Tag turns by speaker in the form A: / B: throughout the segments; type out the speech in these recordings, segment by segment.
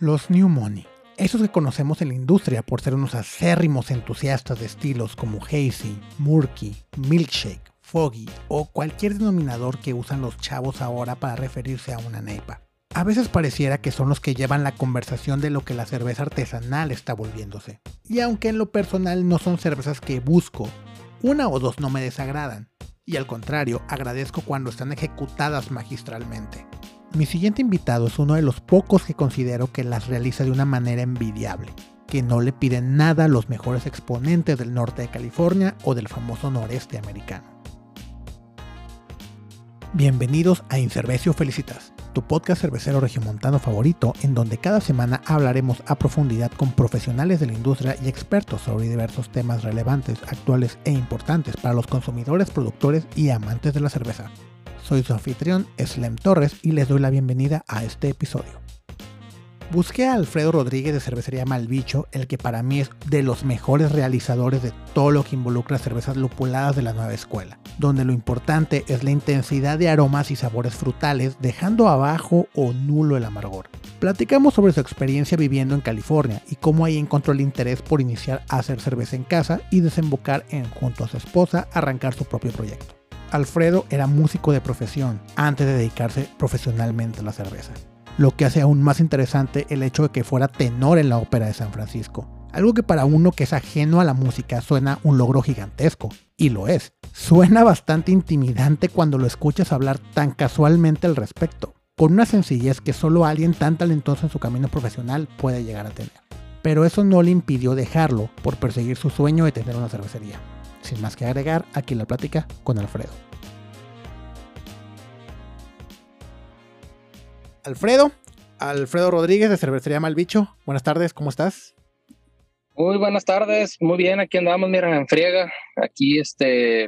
A: Los New Money, esos que conocemos en la industria por ser unos acérrimos entusiastas de estilos como Hazy, Murky, Milkshake, Foggy o cualquier denominador que usan los chavos ahora para referirse a una neipa. A veces pareciera que son los que llevan la conversación de lo que la cerveza artesanal está volviéndose. Y aunque en lo personal no son cervezas que busco, una o dos no me desagradan. Y al contrario, agradezco cuando están ejecutadas magistralmente. Mi siguiente invitado es uno de los pocos que considero que las realiza de una manera envidiable, que no le piden nada a los mejores exponentes del norte de California o del famoso noreste americano. Bienvenidos a Incervecio Felicitas, tu podcast cervecero regiomontano favorito, en donde cada semana hablaremos a profundidad con profesionales de la industria y expertos sobre diversos temas relevantes, actuales e importantes para los consumidores, productores y amantes de la cerveza. Soy su anfitrión, Slem Torres, y les doy la bienvenida a este episodio. Busqué a Alfredo Rodríguez de Cervecería Malbicho, el que para mí es de los mejores realizadores de todo lo que involucra cervezas lupuladas de la nueva escuela, donde lo importante es la intensidad de aromas y sabores frutales, dejando abajo o nulo el amargor. Platicamos sobre su experiencia viviendo en California y cómo ahí encontró el interés por iniciar a hacer cerveza en casa y desembocar en, junto a su esposa, arrancar su propio proyecto. Alfredo era músico de profesión antes de dedicarse profesionalmente a la cerveza, lo que hace aún más interesante el hecho de que fuera tenor en la ópera de San Francisco, algo que para uno que es ajeno a la música suena un logro gigantesco, y lo es. Suena bastante intimidante cuando lo escuchas hablar tan casualmente al respecto, con una sencillez que solo alguien tan talentoso en su camino profesional puede llegar a tener. Pero eso no le impidió dejarlo por perseguir su sueño de tener una cervecería. Sin más que agregar, aquí la plática con Alfredo. Alfredo, Alfredo Rodríguez de Cervecería Malbicho. Buenas tardes, ¿cómo estás?
B: Muy buenas tardes, muy bien, aquí andamos, miren, en friega, aquí este,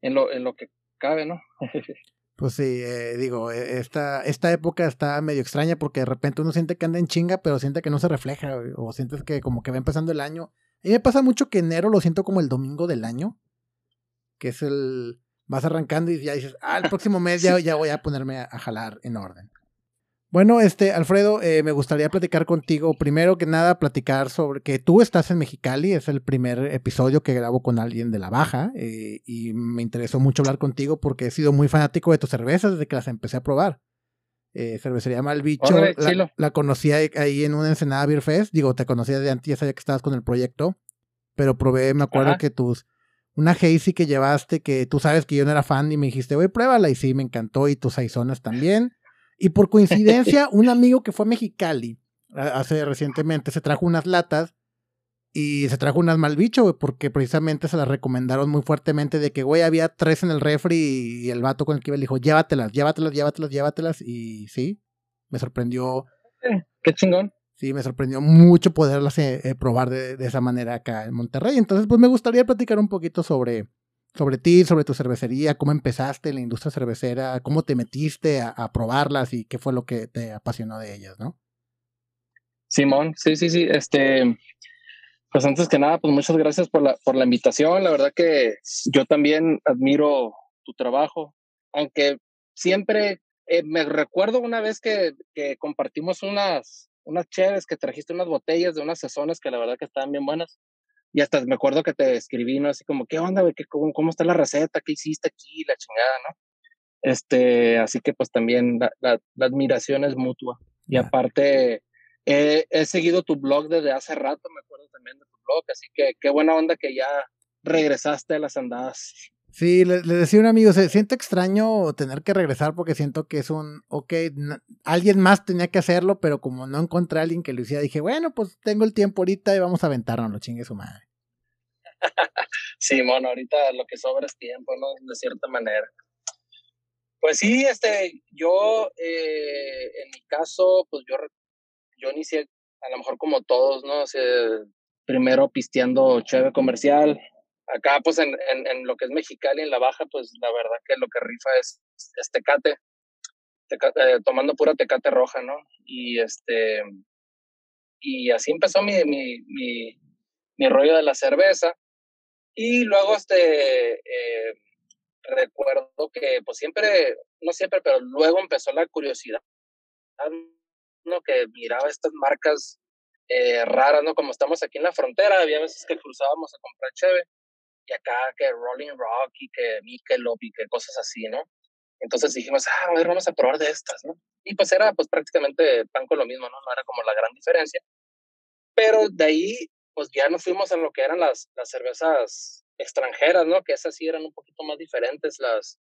B: en lo, en lo que cabe, ¿no?
A: Pues sí, eh, digo, e, esta, esta época está medio extraña porque de repente uno siente que anda en chinga, pero siente que no se refleja, o sientes que como que va empezando el año. A mí me pasa mucho que enero lo siento como el domingo del año, que es el... Vas arrancando y ya dices, ah, el próximo mes ya, ya voy a ponerme a, jalar en orden. Bueno, este, Alfredo, eh, me gustaría platicar contigo. Primero que nada, platicar sobre que tú estás en Mexicali. Es el primer episodio que grabo con alguien de la baja. Eh, y me interesó mucho hablar contigo porque he sido muy fanático de tus cervezas desde que las empecé a probar. Eh, cervecería Malbicho. la, la, conocí ahí en una Ensenada Beer Fest. Digo, te conocía de antes, ya sabía que estabas con el proyecto. Pero probé, me acuerdo que tus una Hazy que llevaste que tú sabes que yo no era fan y me dijiste, güey, pruébala. Y sí, me encantó. Y tus Saizonas también. Y por coincidencia, un amigo que fue a Mexicali hace recientemente se trajo unas latas y se trajo unas malbicho, güey, porque precisamente se las recomendaron muy fuertemente de que, güey, había tres en el refri y el vato con el que iba le dijo, llévatelas, llévatelas, llévatelas, llévatelas. Y sí, me sorprendió.
B: Qué chingón
A: sí, me sorprendió mucho poderlas eh, eh, probar de, esa manera acá en Monterrey. Entonces, pues me gustaría platicar un poquito sobre, sobre ti, sobre tu cervecería, cómo empezaste en la industria cervecera, cómo te metiste a, probarlas y qué fue lo que te apasionó de ellas, ¿no?
B: Simón, sí, sí, sí. Este, pues antes que nada, pues muchas gracias por la, por la invitación. La verdad que yo también admiro tu trabajo, aunque siempre eh, me recuerdo una vez que, que compartimos unas, unas chéves que trajiste unas botellas de unas sazones que la verdad que estaban bien buenas. Y hasta me acuerdo que te escribí, ¿no? Así como, ¿qué onda, güey? ¿Cómo, ¿Cómo está la receta? ¿Qué hiciste aquí? La chingada, ¿no? Este, así que pues también la, la, admiración es mutua. Y aparte, he seguido tu blog desde hace rato, me acuerdo también de tu blog, así que qué buena onda que ya regresaste a las andadas.
A: Sí, le, decía un amigo, se siente extraño tener que regresar porque siento que es un, ok, alguien más tenía que hacerlo, pero como no encontré a alguien que lo hiciera, dije, bueno, pues tengo el tiempo ahorita y vamos a aventarnos, lo chingue su madre.
B: sí, mono, ahorita lo que sobra es tiempo, ¿no? De cierta manera. Pues sí, este, yo, eh, en mi caso, pues yo, yo inicié, a lo mejor como todos, ¿no? primero pisteando chévere comercial, Acá, pues, en, en, lo que es Mexicali, en la baja, pues, la verdad que lo que rifa es, tecate, eh, tomando pura tecate roja, ¿no? Y este, y así empezó mi, mi, mi, mi rollo de la cerveza. Y luego, este, eh, recuerdo que, pues, siempre, no siempre, pero luego empezó la curiosidad ¿no? Que miraba estas marcas eh, raras, ¿no? Como estamos aquí en la frontera, había veces que cruzábamos a comprar cheve y acá que Rolling Rock y que Michelob y que cosas así, ¿no? Entonces dijimos, ah, a ver, vamos a probar de estas, ¿no? Y pues era pues prácticamente pan con lo mismo, ¿no? No era como la gran diferencia. Pero de ahí, pues ya nos fuimos a lo que eran las, las cervezas extranjeras, ¿no? Que esas sí eran un poquito más diferentes, las,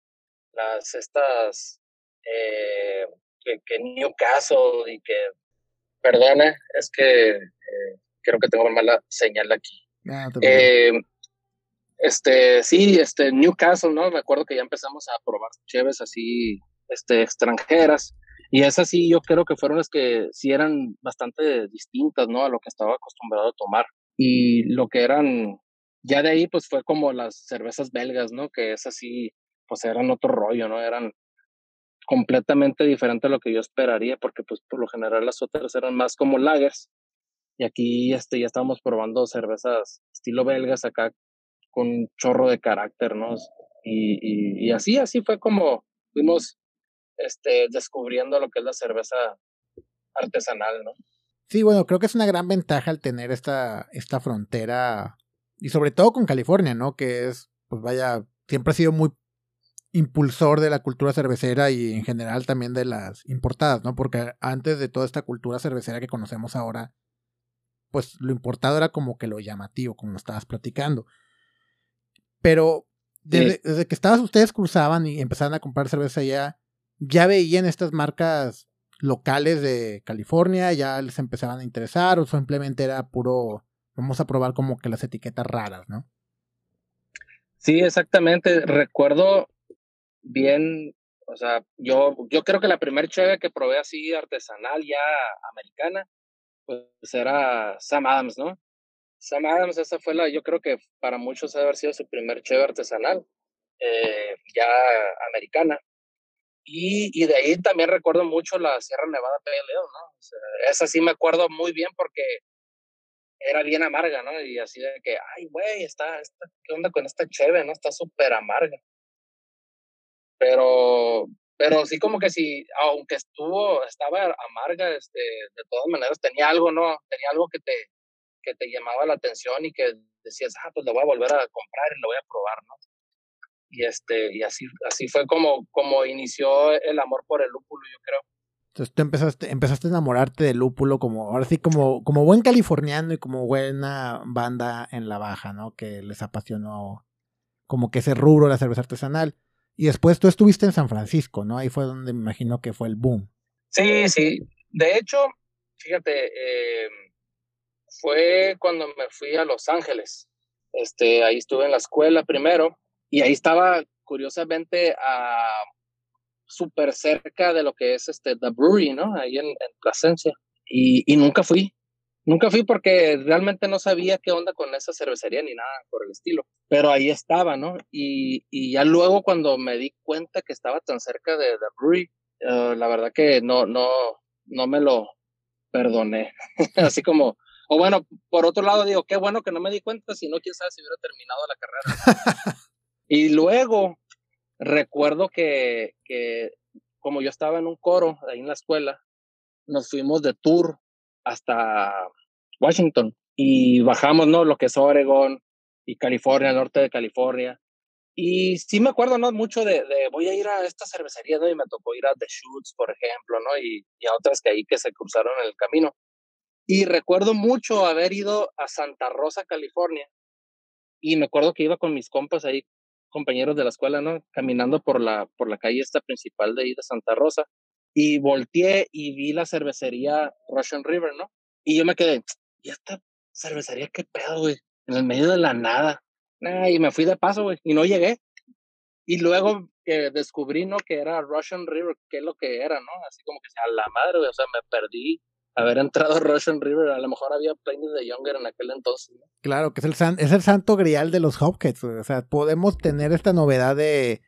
B: las estas, eh, que, que Newcastle y que, perdone, es que eh, creo que tengo mala señal aquí. Ah, eh, este, sí, este, Newcastle, ¿no? Me acuerdo que ya empezamos a probar cheves así, este, extranjeras. Y esas sí, yo creo que fueron las que sí eran bastante distintas, ¿no? A lo que estaba acostumbrado a tomar. Y lo que eran, ya de ahí, pues fue como las cervezas belgas, ¿no? Que esas sí, pues eran otro rollo, ¿no? Eran completamente diferente a lo que yo esperaría, porque pues por lo general las otras eran más como lagers. Y aquí este, ya estábamos probando cervezas estilo belgas acá con un chorro de carácter, ¿no? Y, y, así, así fue como fuimos este, descubriendo lo que es la cerveza artesanal, ¿no?
A: Sí, bueno, creo que es una gran ventaja el tener esta, esta frontera, y sobre todo con California, ¿no? Que es, pues vaya, siempre ha sido muy impulsor de la cultura cervecera y en general también de las importadas, ¿no? Porque antes de toda esta cultura cervecera que conocemos ahora, pues lo importado era como que lo llamativo, como estabas platicando. Pero desde, desde, que estabas, ustedes cruzaban y empezaban a comprar cerveza allá, ya veían estas marcas locales de California, ya les empezaban a interesar o simplemente era puro, vamos a probar como que las etiquetas raras, ¿no?
B: Sí, exactamente. Recuerdo bien, o sea, yo, yo creo que la primera cheve que probé así artesanal ya americana, pues era Sam Adams, ¿no? Sam Adams, esa fue la, yo creo que para muchos debe haber sido su primer cheve artesanal, eh, ya americana. Y, y, de ahí también recuerdo mucho la Sierra Nevada Pale ¿no? esa sí me acuerdo muy bien porque era bien amarga, ¿no? Y así de que, ay, güey, está, está, ¿qué onda con esta cheve, no? Está súper amarga. Pero, pero sí como que sí, aunque estuvo, estaba amarga, este, de todas maneras tenía algo, ¿no? Tenía algo que te, que te llamaba la atención y que decías, ah, pues lo voy a volver a comprar y lo voy a probar, ¿no? Y, este, y así, así fue como, como inició el amor por el lúpulo, yo creo.
A: Entonces tú empezaste, empezaste a enamorarte del lúpulo como, ahora sí, como, como buen californiano y como buena banda en la baja, ¿no? Que les apasionó como que ese rubro la cerveza artesanal. Y después tú estuviste en San Francisco, ¿no? Ahí fue donde me imagino que fue el boom.
B: Sí, sí. De hecho, fíjate, eh, fue cuando me fui a Los Ángeles. Este, ahí estuve en la escuela primero y ahí estaba curiosamente a súper cerca de lo que es este The Brewery, ¿no? Ahí en, en Plasencia. Y, y, nunca fui. Nunca fui porque realmente no sabía qué onda con esa cervecería ni nada por el estilo. Pero ahí estaba, ¿no? Y, y ya luego cuando me di cuenta que estaba tan cerca de The Brewery, uh, la verdad que no, no, no me lo perdoné. Así como, o bueno, por otro lado digo, qué bueno que no me di cuenta, si no, quién sabe si hubiera terminado la carrera. y luego recuerdo que, que como yo estaba en un coro ahí en la escuela, nos fuimos de tour hasta Washington y bajamos, ¿no? Lo que es Oregon y California, norte de California. Y sí me acuerdo, ¿no? Mucho de, voy a ir a esta cervecería, ¿no? Y me tocó ir a The Shoots, por ejemplo, ¿no? Y, y a otras que ahí que se cruzaron en el camino. Y recuerdo mucho haber ido a Santa Rosa, California. Y me acuerdo que iba con mis compas ahí, compañeros de la escuela, ¿no? Caminando por la, por la calle esta principal de ahí de Santa Rosa. Y volteé y vi la cervecería Russian River, ¿no? Y yo me quedé, ¿y esta cervecería qué pedo, güey? En el medio de la nada. y me fui de paso, güey, y no llegué. Y luego que descubrí, ¿no? Que era Russian River, qué es lo que era, ¿no? Así como que a la madre, güey, o sea, me perdí haber entrado a Russian River, a lo mejor había Planes de Younger en aquel entonces.
A: Claro, que es el, es el santo grial de los Hopkins. O sea, podemos tener esta novedad de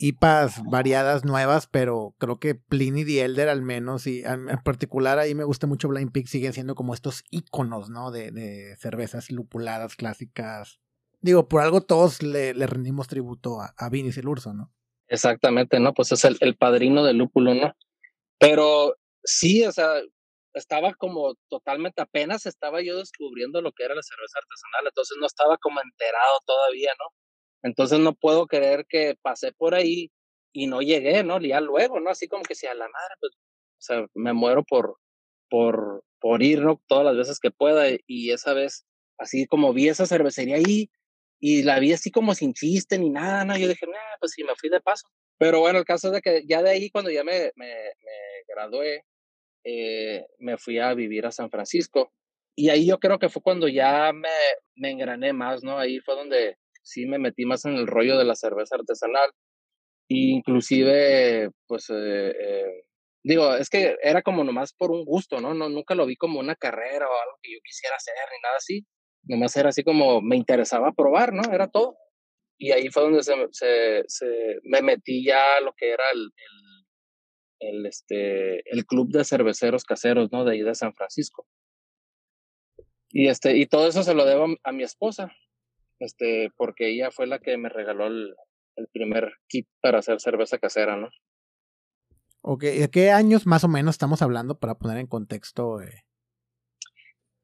A: IPAs variadas nuevas, pero creo que Pliny the Elder al menos, y en particular ahí me gusta mucho Blind Pig, siguen siendo como estos iconos, ¿no? De, de cervezas lupuladas clásicas. Digo, por algo todos le, le rendimos tributo a, a el Urso, ¿no?
B: Exactamente, ¿no? Pues es el, el padrino del lúpulo, ¿no? Pero sí, o sea, estaba como totalmente, apenas estaba yo descubriendo lo que era la cerveza artesanal, entonces no estaba como enterado todavía, ¿no? Entonces no puedo creer que pasé por ahí y no llegué, ¿no? Ya luego, ¿no? Así como que si a la madre, pues, o sea, me muero por, por, por ir, ¿no? Todas las veces que pueda y esa vez, así como vi esa cervecería ahí y la vi así como sin chiste ni nada, ¿no? Yo dije, nah, pues sí, me fui de paso. Pero bueno, el caso es de que ya de ahí, cuando ya me, me, me gradué, eh, me fui a vivir a San Francisco. Y ahí yo creo que fue cuando ya me, me engrané más, ¿no? Ahí fue donde sí me metí más en el rollo de la cerveza artesanal. inclusive, pues, eh, eh, digo, es que era como nomás por un gusto, ¿no? ¿no? Nunca lo vi como una carrera o algo que yo quisiera hacer ni nada así. Nomás era así como me interesaba probar, ¿no? Era todo. Y ahí fue donde se, se, se me metí ya a lo que era el, el, este, el club de cerveceros caseros, ¿no? De ahí de San Francisco. Y, este, y todo eso se lo debo a, mi esposa, este, porque ella fue la que me regaló el, el primer kit para hacer cerveza casera, ¿no?
A: Ok, ¿de qué años más o menos estamos hablando para poner en contexto? Eh?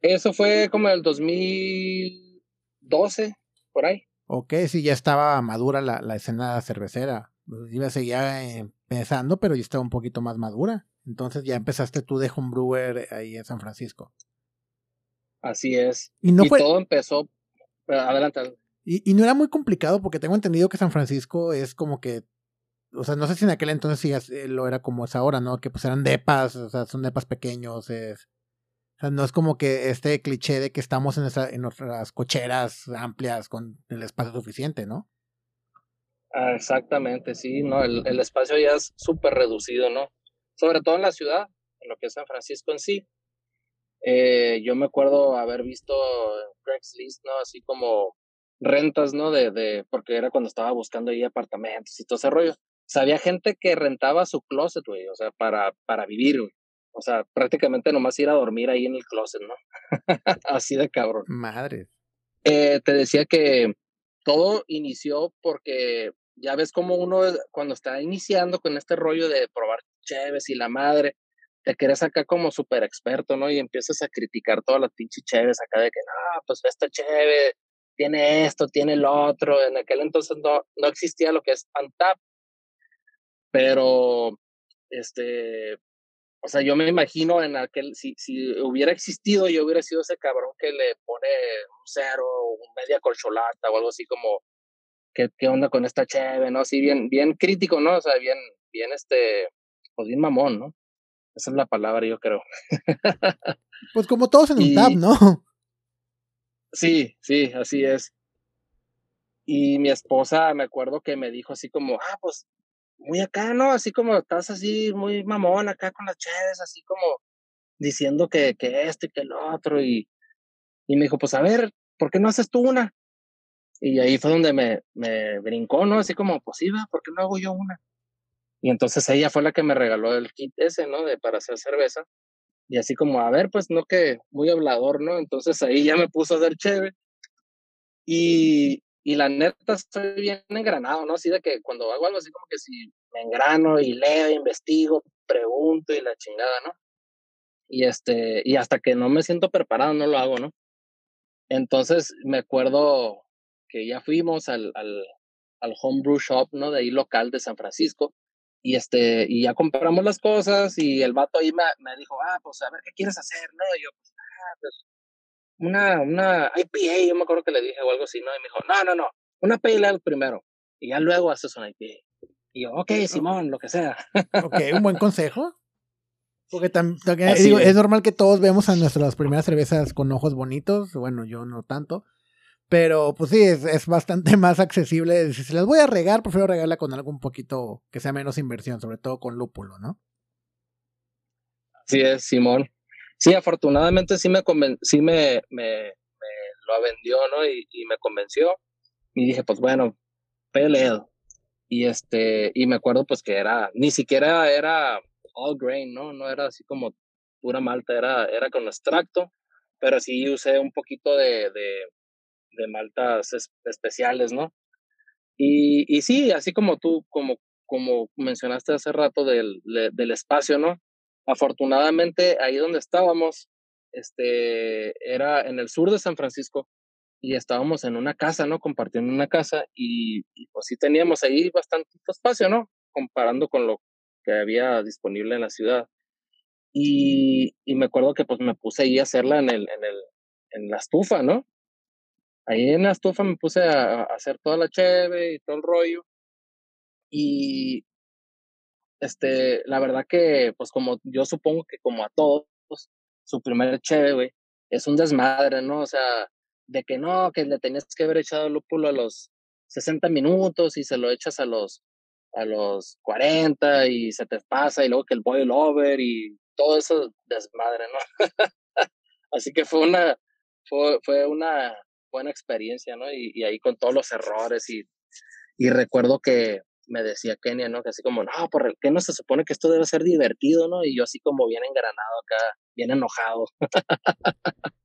B: Eso fue como el 2012, por ahí.
A: Ok, sí, ya estaba madura la, la escena cervecera. Iba a seguir empezando, pero ya estaba un poquito más madura. Entonces ya empezaste tú de homebrewer ahí en San Francisco.
B: Así es. Y, no todo empezó. Adelante.
A: Y, y no era muy complicado porque tengo entendido que San Francisco es como que o sea, no sé si en aquel entonces sí eh, lo era como es ahora, ¿no? Que pues eran depas, o sea, son depas pequeños, es, o sea, no es como que este cliché de que estamos en, en nuestras cocheras amplias con el espacio suficiente, ¿no?
B: Ah, exactamente, sí, no, el, el espacio ya es súper reducido, ¿no? Sobre todo en la ciudad, en lo que es San Francisco en sí. Eh, yo me acuerdo haber visto en Craigslist, ¿no? Así como rentas, ¿no? De, de, porque era cuando estaba buscando ahí apartamentos y todo ese rollo. O sea, había gente que rentaba su closet, güey, o sea, para, para vivir, güey. O sea, prácticamente nomás ir a dormir ahí en el closet, ¿no? Así de cabrón.
A: Madre.
B: Eh, te decía que todo inició porque ya ves como uno cuando está iniciando con este rollo de probar cheves y la madre, te quieres acá como súper experto, ¿no? Y empiezas a criticar todas las pinches cheves acá de que, no, pues esta cheve tiene esto, tiene lo otro. En aquel entonces no, no existía lo que es Antap, pero, este, o sea, yo me imagino en aquel, si, si hubiera existido, yo hubiera sido ese cabrón que le pone un cero, un media colcholata o algo así como, ¿qué, qué onda con esta cheve, no? Así bien, bien crítico, ¿no? O sea, bien, bien, este, pues bien mamón, ¿no? Esa es la palabra, yo creo.
A: pues como todos en un tab, ¿no?
B: Sí, sí, así es. Y mi esposa, me acuerdo que me dijo así como, ah, pues muy acá, ¿no? Así como estás así, muy mamón acá con las chaves, así como diciendo que, que esto y que el otro. Y, y me dijo, pues a ver, ¿por qué no haces tú una? Y ahí fue donde me, me brincó, ¿no? Así como, pues sí, ¿por qué no hago yo una? Y entonces ella fue la que me regaló el kit ese, ¿no? De para hacer cerveza. Y así como, a ver, pues no que muy hablador, ¿no? Entonces ahí ya me puso a hacer chévere. Y, y la neta estoy bien engranado, ¿no? Así de que cuando hago algo así como que si me engrano y leo, investigo, pregunto y la chingada, ¿no? Y este, y hasta que no me siento preparado no lo hago, ¿no? Entonces me acuerdo que ya fuimos al, al, al homebrew shop, ¿no? De ahí local de San Francisco. Y este, y ya compramos las cosas y el vato ahí me, me dijo, ah, pues a ver qué quieres hacer, ¿no? Y yo, pues, ah, pues una, una IPA, yo me acuerdo que le dije o algo así, ¿no? Y me dijo, no, no, no, una Pale primero, y ya luego haces una IPA. Y yo, ok, Simón, lo que sea.
A: Ok, un buen consejo. Porque también, digo, es. normal que todos vemos a nuestras primeras cervezas con ojos bonitos, bueno, yo no tanto, pero pues sí, es, es bastante más accesible. Si las voy a regar, prefiero regarla con algo un poquito que sea menos inversión, sobre todo con lúpulo, ¿no?
B: Así es, Simón. Sí, afortunadamente sí me, sí me, me, lo vendió, ¿no? Y, y, me convenció. Y dije, pues bueno, peleo. Y este, y me acuerdo pues que era, ni siquiera era all grain, ¿no? No era así como pura malta, era, era con extracto, pero sí usé un poquito de, de maltas especiales, ¿no? Y, y sí, así como tú, como, como mencionaste hace rato del, del espacio, ¿no? afortunadamente ahí donde estábamos, este, era en el sur de San Francisco y estábamos en una casa, ¿no? Compartiendo una casa y, pues sí teníamos ahí bastante espacio, ¿no? Comparando con lo que había disponible en la ciudad. Y, y me acuerdo que pues me puse ahí a hacerla en, el, en, el, en la estufa, ¿no? Ahí en la estufa me puse a, a hacer toda la cheve y todo el rollo. Y este, la verdad que, pues como yo supongo que como a todos, su primer cheve, güey, es un desmadre, ¿no? O sea, de que no, que le tenías que haber echado lúpulo a los 60 minutos y se lo echas a los a los 40 y se te pasa y luego que el boil over y todo eso desmadre, ¿no? Así que fue una fue, fue una buena experiencia, ¿no? Y, y ahí con todos los errores y, y recuerdo que me decía Kenia, ¿no? Que así como, no, ¿por qué no se supone que esto debe ser divertido, ¿no? Y yo así como bien engranado acá, bien enojado.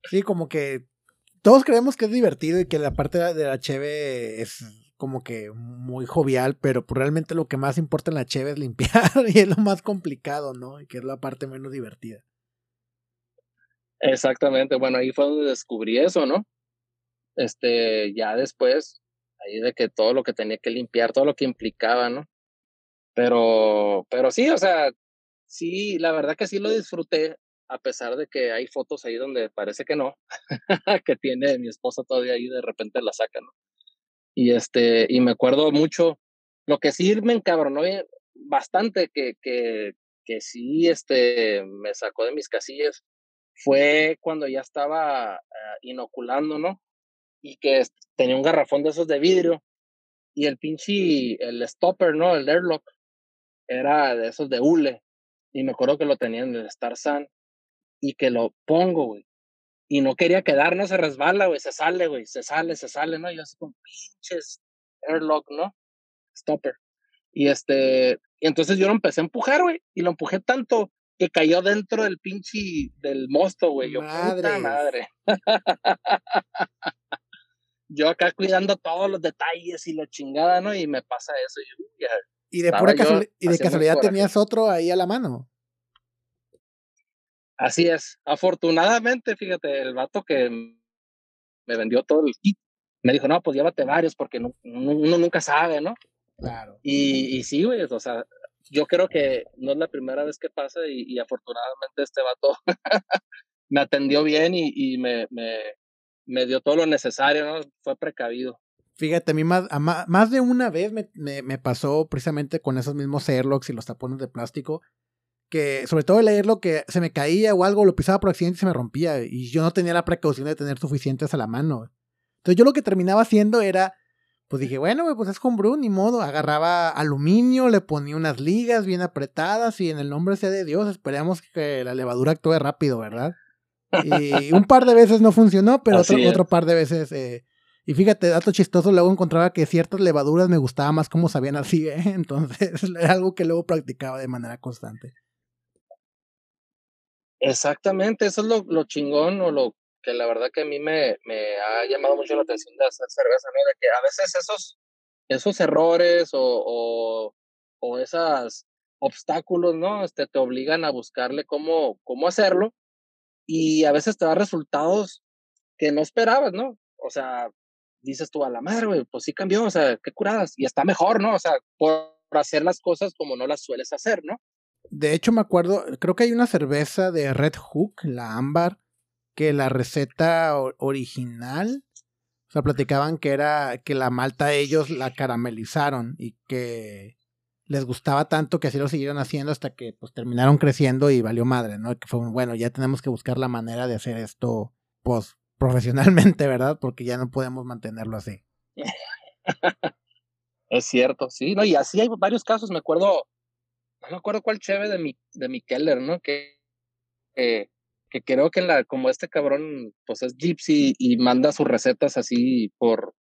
A: sí, como que todos creemos que es divertido y que la parte de la cheve es como que muy jovial, pero pues realmente lo que más importa en la cheve es limpiar y es lo más complicado, ¿no? Y que es la parte menos divertida.
B: Exactamente, bueno, ahí fue donde descubrí eso, ¿no? Este, ya después, ahí de que todo lo que tenía que limpiar, todo lo que implicaba, ¿no? Pero, pero sí, o sea, sí, la verdad que sí lo disfruté, a pesar de que hay fotos ahí donde parece que no, que tiene mi esposa todavía ahí, de repente la saca, ¿no? Y este, y me acuerdo mucho, lo que sí me encabronó bastante, que, que, que sí, este, me sacó de mis casillas, fue cuando ya estaba uh, inoculando, ¿no? Y que tenía un garrafón de esos de vidrio y el pinche, el stopper, ¿no? El airlock, era de esos de hule. Y me acuerdo que lo tenía en el Star Sun y que lo pongo, güey. Y no quería quedar, no se resbala, güey, se sale, güey, se sale, se sale, ¿no? Y yo así con pinches airlock, ¿no? Stopper. Y este, y entonces yo lo empecé a empujar, güey, y lo empujé tanto que cayó dentro del pinche del mosto, güey. Yo, madre. puta madre. Yo acá cuidando todos los detalles y la chingada, ¿no? Y me pasa eso. Y,
A: ¿Y de, pura y de casualidad tenías otro ahí a la mano.
B: Así es. Afortunadamente, fíjate, el vato que me vendió todo el kit me dijo, no, pues llévate varios porque no, uno nunca sabe, ¿no?
A: Claro.
B: Y, y sí, güey, o sea, yo creo que no es la primera vez que pasa y, y afortunadamente este vato me atendió bien y, y me, me, me dio todo lo necesario, ¿no? Fue precavido.
A: Fíjate, a mí más, más de una vez me, me, pasó precisamente con esos mismos airlocks y los tapones de plástico, que sobre todo el airlock que se me caía o algo, lo pisaba por accidente y se me rompía, y yo no tenía la precaución de tener suficientes a la mano. Entonces yo lo que terminaba haciendo era, pues dije, bueno, pues es con Brun, ni modo, agarraba aluminio, le ponía unas ligas bien apretadas y en el nombre sea de Dios, esperemos que la levadura actúe rápido, ¿verdad? Y un par de veces no funcionó, pero otro, otro, par de veces. Eh, y fíjate, dato chistoso, luego encontraba que ciertas levaduras me gustaba más cómo sabían así, ¿eh? Entonces era algo que luego practicaba de manera constante.
B: Exactamente, eso es lo, lo chingón o lo que la verdad que a mí me, me ha llamado mucho la atención de hacer cerveza, ¿no? De que a veces esos, esos errores o, o, o esos obstáculos, ¿no? Este, te obligan a buscarle cómo, cómo hacerlo y a veces te da resultados que no esperabas, ¿no? O sea, dices tú a la madre, güey, pues sí cambió, o sea, qué curadas, y está mejor, ¿no? O sea, por hacer las cosas como no las sueles hacer, ¿no?
A: De hecho, me acuerdo, creo que hay una cerveza de Red Hook, la ámbar, que la receta original, o sea, platicaban que era que la malta ellos la caramelizaron y que les gustaba tanto que así lo siguieron haciendo hasta que pues terminaron creciendo y valió madre, ¿no? Que fue bueno, ya tenemos que buscar la manera de hacer esto pues profesionalmente, ¿verdad? Porque ya no podemos mantenerlo así.
B: es cierto, sí, no, y así hay varios casos, me acuerdo, no me acuerdo cuál cheve de mi, de mi Keller, ¿no? Que, que creo que la, como este cabrón, pues es gypsy y manda sus recetas así por,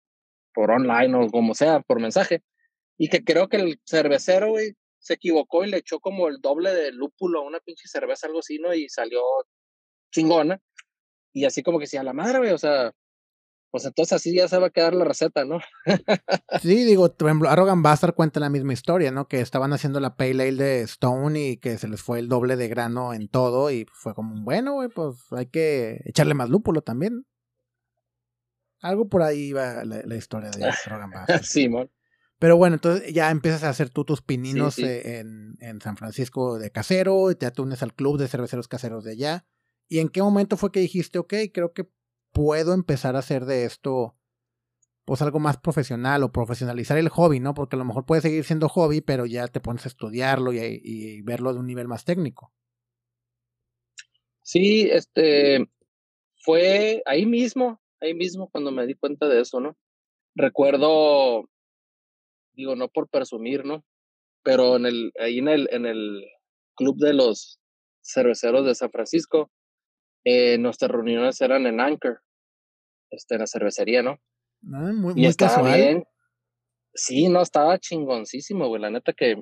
B: por online o como sea, por mensaje y que creo que el cervecero, güey, se equivocó y le echó como el doble de lúpulo a una pinche cerveza, algo así, ¿no? Y salió chingona. Y así como que decía, la madre, güey, o sea, pues entonces así ya se va a quedar la receta, ¿no?
A: sí, digo, por ejemplo, Arrogant Bastard cuenta la misma historia, ¿no? Que estaban haciendo la Pale Ale de Stone y que se les fue el doble de grano en todo y fue como, bueno, güey, pues hay que echarle más lúpulo también. Algo por ahí va la, historia de Arrogant Bastard.
B: sí,
A: Pero bueno, entonces ya empiezas a hacer tú tus pininos eh, En, en, San Francisco de casero, y te atunes al club de cerveceros caseros de allá. ¿Y en qué momento fue que dijiste, ok, creo que puedo empezar a hacer de esto pues algo más profesional o profesionalizar el hobby, ¿no? Porque a lo mejor puede seguir siendo hobby, pero ya te pones a estudiarlo y, verlo de un nivel más técnico.
B: Sí, este fue ahí mismo, ahí mismo cuando me di cuenta de eso, ¿no? Recuerdo, digo, no por presumir, ¿no? Pero en el, ahí en el, en el club de los cerveceros de San Francisco, eh, nuestras reuniones eran en Anchor, este, en la cervecería, ¿no?
A: Ah, muy, y estaba bien.
B: Sí, no, estaba chingoncísimo, güey. La neta que,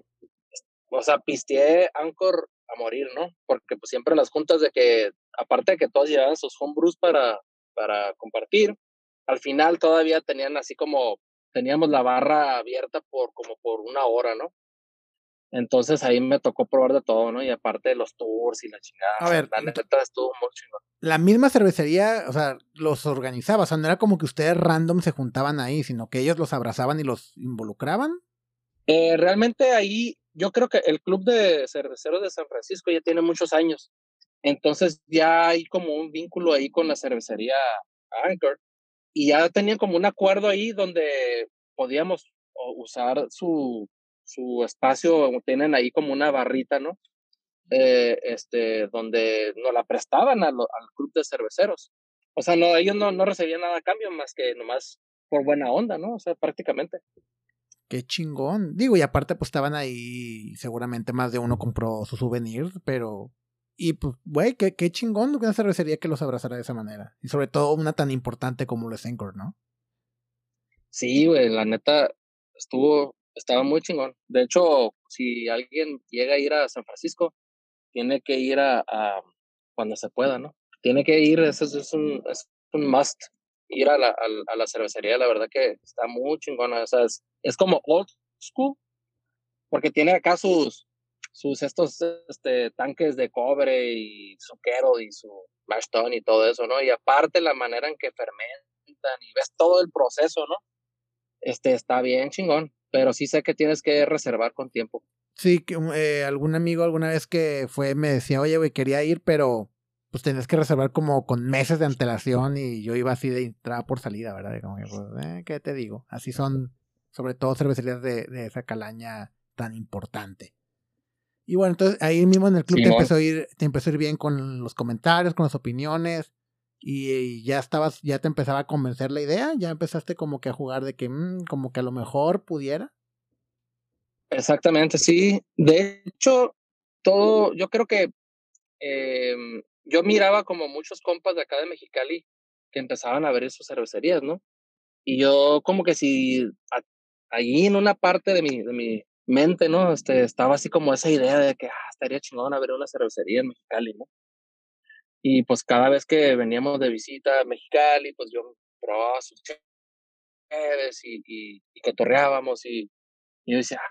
B: o sea, pisteé Anchor a morir, ¿no? Porque pues siempre las juntas de que, aparte de que todos llevaban sus homebrews para, para compartir, al final todavía tenían así como, teníamos la barra abierta por como por una hora, ¿no? Entonces ahí me tocó probar de todo, ¿no? Y aparte de los tours y la chingada. A ver, la neta estuvo muy chingón.
A: La misma cervecería, o sea, los organizaba, o sea, no era como que ustedes random se juntaban ahí, sino que ellos los abrazaban y los involucraban.
B: Eh, realmente ahí, yo creo que el club de cerveceros de San Francisco ya tiene muchos años. Entonces ya hay como un vínculo ahí con la cervecería Anchor. Y ya tenían como un acuerdo ahí donde podíamos usar su, su espacio, tienen ahí como una barrita, ¿no? Eh, este, donde nos la prestaban al club de cerveceros. O sea, no, ellos no, no recibían nada a cambio más que nomás por buena onda, ¿no? O sea, prácticamente.
A: Qué chingón. Digo, y aparte, pues estaban ahí, seguramente más de uno compró su souvenir, pero. Y pues, güey, qué, qué chingón una cervecería que los abrazara de esa manera. Y sobre todo una tan importante como los Encore, ¿no?
B: Sí, güey, la neta, estuvo, estaba muy chingón. De hecho, si alguien llega a ir a San Francisco, tiene que ir a, cuando se pueda, ¿no? Tiene que ir, eso es, un, es un must, ir a la, a, la cervecería, la verdad que está muy chingona. O sea, es, como old school, porque tiene acá sus, sus estos este, tanques de cobre y su quero y su mash y todo eso, ¿no? Y aparte la manera en que fermentan y ves todo el proceso, ¿no? Este está bien chingón pero sí sé que tienes que reservar con tiempo.
A: Sí, que, eh, algún amigo alguna vez que fue me decía, oye, güey, quería ir, pero pues tenías que reservar como con meses de antelación y yo iba así de entrada por salida, ¿verdad? que, pues, eh, ¿qué te digo? Así son, sobre todo cervecerías de, de esa calaña tan importante. Y bueno, entonces ahí mismo en el club te, empezó a ir, te empezó a ir bien con los comentarios, con las opiniones y ya estabas, ya te empezaba a convencer la idea, ya empezaste como que a jugar de que mm, como que a lo mejor pudiera.
B: Exactamente, sí. De hecho, todo, yo creo que em, yo miraba como muchos compas de acá de Mexicali que empezaban a ver sus cervecerías, ¿no? Y yo como que si allí en una parte de mi, de mi mente, ¿no? Este, estaba así como esa idea de que ah, estaría chingón a ver una cervecería en Mexicali, ¿no? Y pues cada vez que veníamos de visita a Mexicali, pues yo probaba sus cheves y, y, y cotorreábamos y, y, yo decía,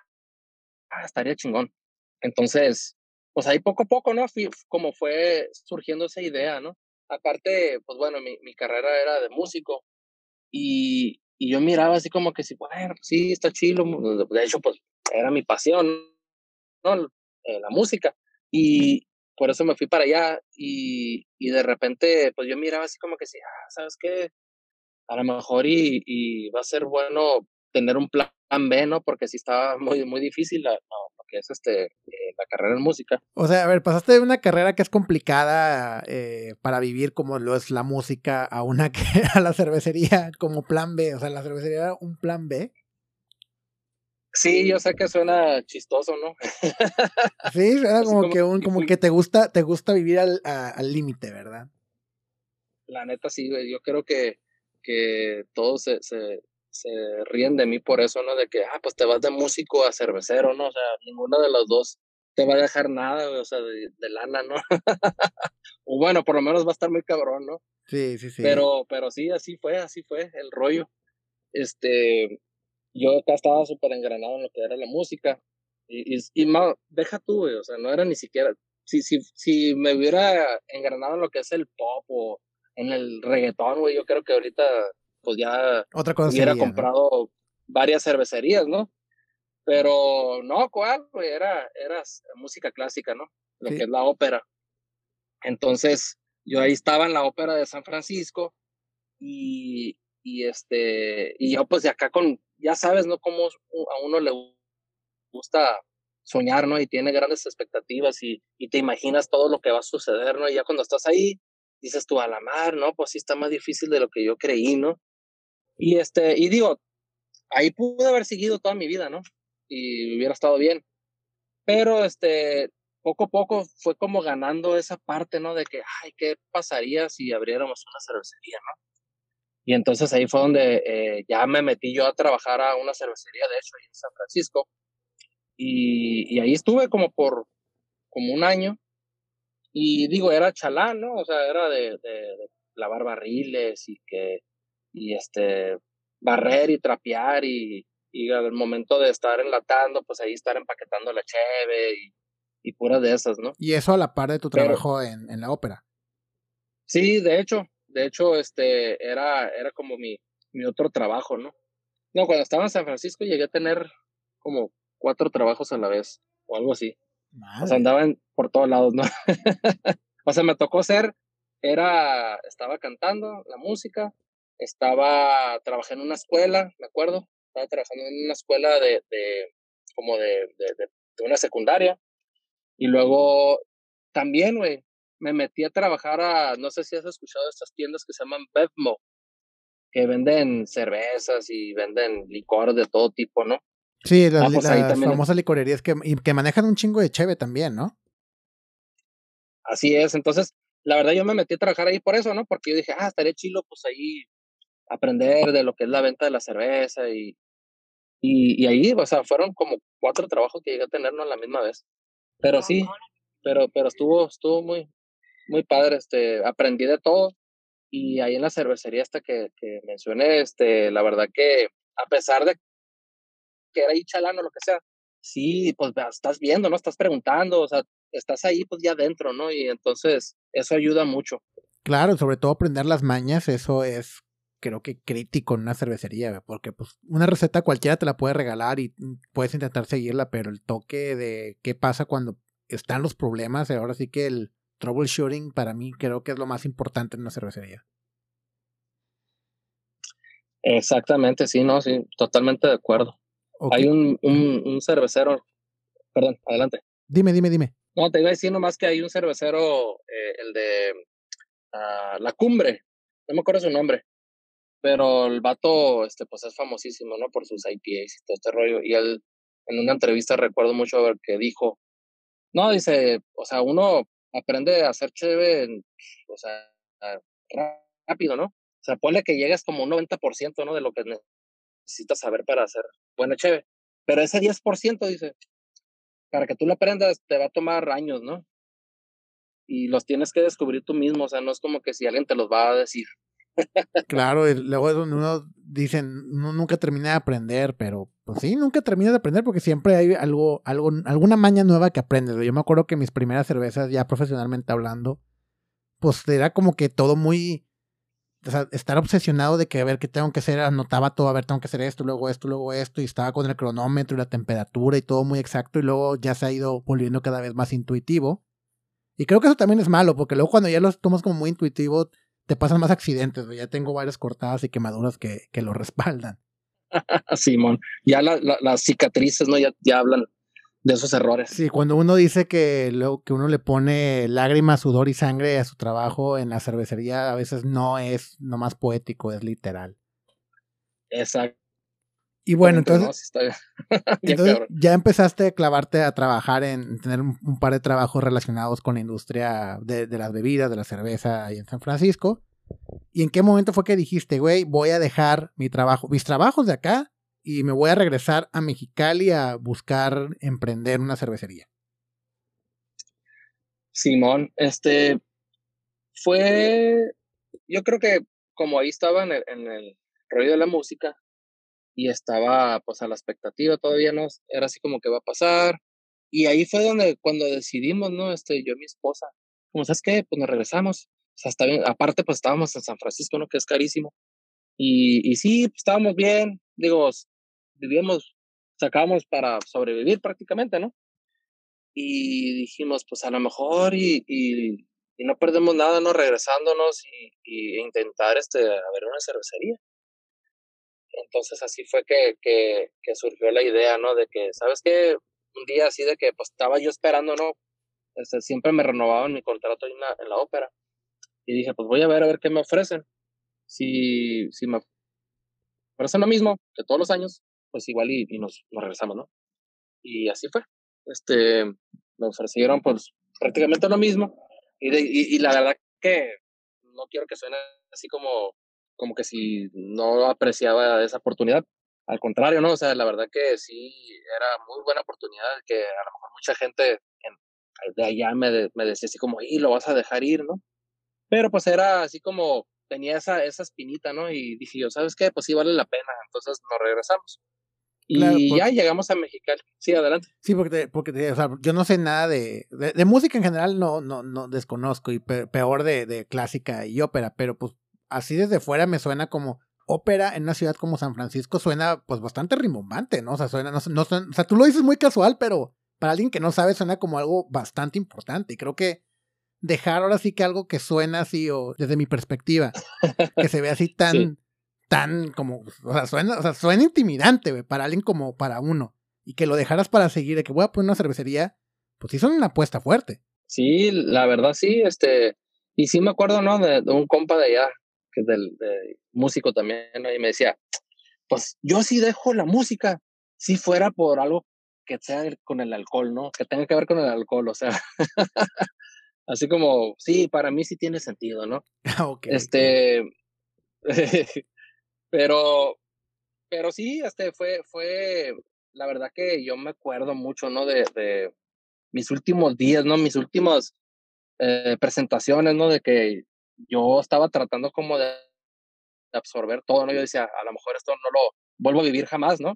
B: ah, estaría chingón. Entonces, pues ahí poco a poco, ¿no? Fui, como fue surgiendo esa idea, ¿no? Aparte, pues bueno, mi, mi carrera era de músico y, y yo miraba así como que sí, bueno, pues sí, está chido. De hecho, pues era mi pasión, ¿no? Eh, la música. Y, por eso me fui para allá y, y de repente, pues yo miraba así como que sí, ah, ¿sabes qué? A lo mejor y, y va a ser bueno tener un plan B, ¿no? Porque sí estaba muy, muy difícil la, lo que es este, eh, la carrera en música.
A: O sea, a ver, pasaste de una carrera que es complicada eh, para vivir como lo es la música a una que a la cervecería como plan B. O sea, la cervecería era un plan B.
B: Sí, yo sé que suena chistoso, ¿no?
A: sí, suena como, que un, como que te gusta, te gusta vivir al límite, ¿verdad?
B: La neta sí, güey. Yo creo que, que todos se, se, se, ríen de mí por eso, ¿no? De que, ah, pues te vas de músico a cervecero, ¿no? O sea, ninguno de los dos te va a dejar nada, o sea, de, lana, ¿no? o bueno, por lo menos va a estar muy cabrón, ¿no?
A: Sí, sí, sí.
B: Pero, pero sí, así fue, así fue el rollo. Este, yo acá estaba súper engranado en lo que era la música. Y, y, y deja tú, güey, o sea, no era ni siquiera, si, si, si me hubiera engranado en lo que es el pop o en el reggaetón, güey, yo creo que ahorita, pues ya
A: Otra cosa
B: hubiera
A: sería, ¿no?
B: comprado varias cervecerías, ¿no? Pero no, ¿cuál? Güey? Era, era música clásica, ¿no? Lo
A: Sí.
B: que es la ópera. Entonces, yo ahí estaba en la ópera de San Francisco y, y este, y yo pues de acá con, ya sabes, ¿no? Cómo a uno le gusta soñar, ¿no? Y tiene grandes expectativas y, y te imaginas todo lo que va a suceder, ¿no? Y ya cuando estás ahí, dices tú, a la mar, ¿no? Pues sí está más difícil de lo que yo creí, ¿no? Y este, y digo, ahí pude haber seguido toda mi vida, ¿no? Y hubiera estado bien. Pero este, poco a poco fue como ganando esa parte, ¿no? De que, ay, ¿qué pasaría si abriéramos una cervecería, ¿no? Y entonces ahí fue donde eh, ya me metí yo a trabajar a una cervecería, de hecho, ahí en San Francisco. Y, y ahí estuve como por como un año. Y digo, era chalán, ¿no? O sea, era de, de, de lavar barriles y que, y este, barrer y trapear y, y al momento de estar enlatando, pues ahí estar empaquetando la cheve y, y puras de esas, ¿no?
A: Y eso a la par de tu
B: Pero-
A: trabajo en, en la ópera.
B: Sí, de hecho, de hecho, este, era, era como mi, mi otro trabajo, ¿no? No, cuando estaba en San Francisco llegué a tener como cuatro trabajos a la vez, o algo así. O sea,
A: Madre.
B: andaba en- por todos lados, ¿no? o sea, me tocó ser, era, estaba cantando la música, estaba, trabajé en una escuela, me acuerdo, estaba trabajando en una escuela de, de como de, de, de- de una secundaria, y luego también, güey, me metí a trabajar a, no sé si has escuchado estas tiendas que se llaman Bevmo, que venden cervezas y venden licor de todo tipo, ¿no?
A: Sí, las,
B: Ah, pues
A: las
B: también-
A: famosas licorerías que, y que manejan un chingo de cheve también, ¿no?
B: Así es, entonces, la verdad yo me metí a trabajar ahí por eso, ¿no? Porque yo dije, ah, estaría chilo, pues ahí aprender de lo que es la venta de la cerveza y, y, y ahí, o sea, fueron como cuatro trabajos que llegué a tener, ¿no? A la misma vez. Pero sí, pero, pero estuvo, estuvo muy, muy padre, este, aprendí de todo y ahí en la cervecería esta que, que mencioné, este, la verdad que a pesar de que era ahí chalano, lo que sea, sí, pues estás viendo, ¿no? Estás preguntando, o sea, estás ahí pues ya adentro, ¿no? Y entonces eso ayuda mucho.
A: Claro, sobre todo aprender las mañas, eso es creo que crítico en una cervecería, porque pues una receta cualquiera te la puede regalar y mm, puedes intentar seguirla, pero el toque de qué pasa cuando están los problemas, ahora sí que el troubleshooting para mí creo que es lo más importante en una cervecería.
B: Exactamente, sí, no, sí, totalmente de acuerdo. Hay un, un, un cervecero, perdón, adelante.
A: Dime, dime, dime.
B: No, te iba a decir nomás que hay un cervecero, eh, el de ah, La Cumbre, no me acuerdo su nombre, pero el vato, este, pues es famosísimo, ¿no? Por sus IPAs y todo este rollo. Y él, en una entrevista recuerdo mucho ver que dijo, no, dice, o sea, uno aprende a hacer chévere, o sea, rápido, ¿no? O sea, ponle que llegues como un 90%, ¿no? De lo que necesitas saber para hacer buena chévere. Pero ese 10%, dice, para que tú lo aprendas, te va a tomar años, ¿no? Y los tienes que descubrir tú mismo, o sea, no es como que si alguien te los va a decir.
A: Claro, luego es donde uno dicen, uno nunca termina de aprender, pero pues sí, nunca termina de aprender porque siempre hay algo, algo, alguna maña nueva que aprendes. Yo me acuerdo que mis primeras cervezas, ya profesionalmente hablando, pues era como que todo muy, o sea, estar obsesionado de que a ver qué tengo que hacer, anotaba todo, a ver, tengo que hacer esto, luego esto, luego esto, y estaba con el cronómetro y la temperatura y todo muy exacto, y luego ya se ha ido volviendo cada vez más intuitivo. Y creo que eso también es malo, porque luego cuando ya los tomas como muy intuitivo, te pasan más accidentes. Ya tengo varias cortadas y quemaduras que, que lo respaldan.
B: Simón, ya la, la, las cicatrices, ¿no? Ya, ya hablan de esos errores.
A: Sí, cuando uno dice que, lo, que uno le pone lágrimas, sudor y sangre a su trabajo en la cervecería, a veces no es nomás poético, es literal.
B: Exacto.
A: Y bueno,
B: No,
A: entonces,
B: sí está bien. Bien
A: entonces
B: cabrón.
A: ya empezaste a clavarte a trabajar en tener un, un par de trabajos relacionados con la industria de, de las bebidas, de la cerveza ahí en San Francisco. ¿Y en qué momento fue que dijiste, güey, voy a dejar mi trabajo, mis trabajos de acá y me voy a regresar a Mexicali a buscar emprender una cervecería?
B: Simón, este, fue, yo creo que como ahí estaba en el, en el rollo de la música y estaba pues a la expectativa todavía, ¿no? Era así como que va a pasar. Y ahí fue donde, cuando decidimos, ¿no? Este, yo y mi esposa, como, ¿sabes qué? Pues nos regresamos. O sea, está bien. Aparte, pues estábamos en San Francisco, ¿no? Que es carísimo. Y, y sí, pues, estábamos bien. Digo, vivíamos, sacábamos para sobrevivir prácticamente, ¿no? Y dijimos, pues a lo mejor y, y, no perdemos nada, ¿no? Regresándonos y, y, intentar, este, a ver una cervecería. Entonces así fue que, que, que surgió la idea, ¿no? De que, ¿sabes qué? Un día así de que, pues estaba yo esperando, ¿no? Este, siempre me renovaban mi contrato en la, en la ópera. Y dije, pues voy a ver a ver qué me ofrecen. Si, si me ofrecen lo mismo que todos los años, pues igual y, nos, nos, regresamos, ¿no? Y así fue. Este, me ofrecieron pues prácticamente lo mismo. Y, de, y, la verdad que no quiero que suene así como, como que si no apreciaba esa oportunidad. Al contrario, ¿no? O sea, la verdad que sí, era muy buena oportunidad que a lo mejor mucha gente de allá me, me decía así como, y lo vas a dejar ir, ¿no? Pero pues era así como, tenía esa, esa espinita, ¿no? Y dije yo, ¿sabes qué? Pues sí vale la pena, entonces nos regresamos. Y ya llegamos a Mexicali. Sí, adelante.
A: Sí, porque, porque o sea, yo no sé nada de, de, música en general, no, no, no desconozco, y peor de, de clásica y ópera, pero pues así desde fuera me suena como ópera en una ciudad como San Francisco, suena pues bastante rimbombante, ¿no? O sea, suena, no, no, o sea, tú lo dices muy casual, pero para alguien que no sabe suena como algo bastante importante. Y creo que dejar ahora sí que algo que suena así, o desde mi perspectiva, que se ve así tan, tan como, o sea, suena, o sea, suena intimidante, para alguien como para uno. Y que lo dejaras para seguir, de que voy a poner una cervecería, pues sí son una apuesta fuerte.
B: Sí, la verdad sí, este, y sí me acuerdo, ¿no? De, un compa de allá, que es del de músico también, y me decía, pues yo sí dejo la música, si fuera por algo que sea con el alcohol, ¿no? Que tenga que ver con el alcohol, o sea. Así como, sí, para mí sí tiene sentido, ¿no?
A: okay,
B: este, pero, pero sí, este fue, fue, la verdad que yo me acuerdo mucho, ¿no? De, de mis últimos días, ¿no? Mis últimas eh, presentaciones, ¿no? De que yo estaba tratando como de, absorber todo, ¿no? Yo decía, a lo mejor esto no lo vuelvo a vivir jamás, ¿no?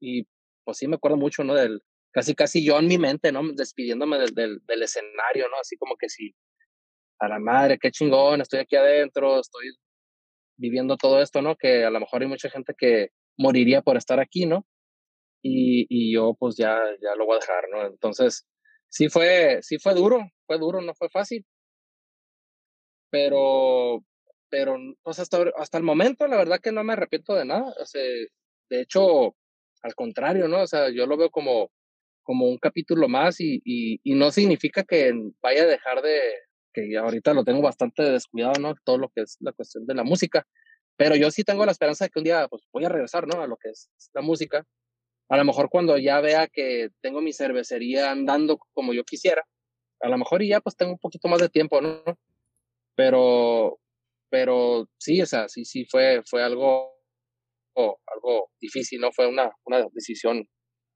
B: Y pues sí me acuerdo mucho, ¿no? Del, casi, casi yo en mi mente, ¿no? Despidiéndome del, del, del escenario, ¿no? Así como que sí, a la madre, qué chingón, estoy aquí adentro, estoy viviendo todo esto, ¿no? Que a lo mejor hay mucha gente que moriría por estar aquí, ¿no? Y, y yo pues ya, ya lo voy a dejar, ¿no? Entonces, sí fue, sí fue duro, fue duro, no fue fácil. Pero, pero pues hasta, hasta el momento la verdad que no me arrepiento de nada. O sea, de hecho, al contrario, ¿no? O sea, yo lo veo como, como un capítulo más y, y, y, no significa que vaya a dejar de, que ahorita lo tengo bastante descuidado, ¿no? Todo lo que es la cuestión de la música, pero yo sí tengo la esperanza de que un día pues voy a regresar, ¿no? A lo que es la música. A lo mejor cuando ya vea que tengo mi cervecería andando como yo quisiera, a lo mejor y ya pues tengo un poquito más de tiempo, ¿no? Pero, pero sí, o sea, sí, sí fue, fue algo algo difícil, ¿no? Fue una, una decisión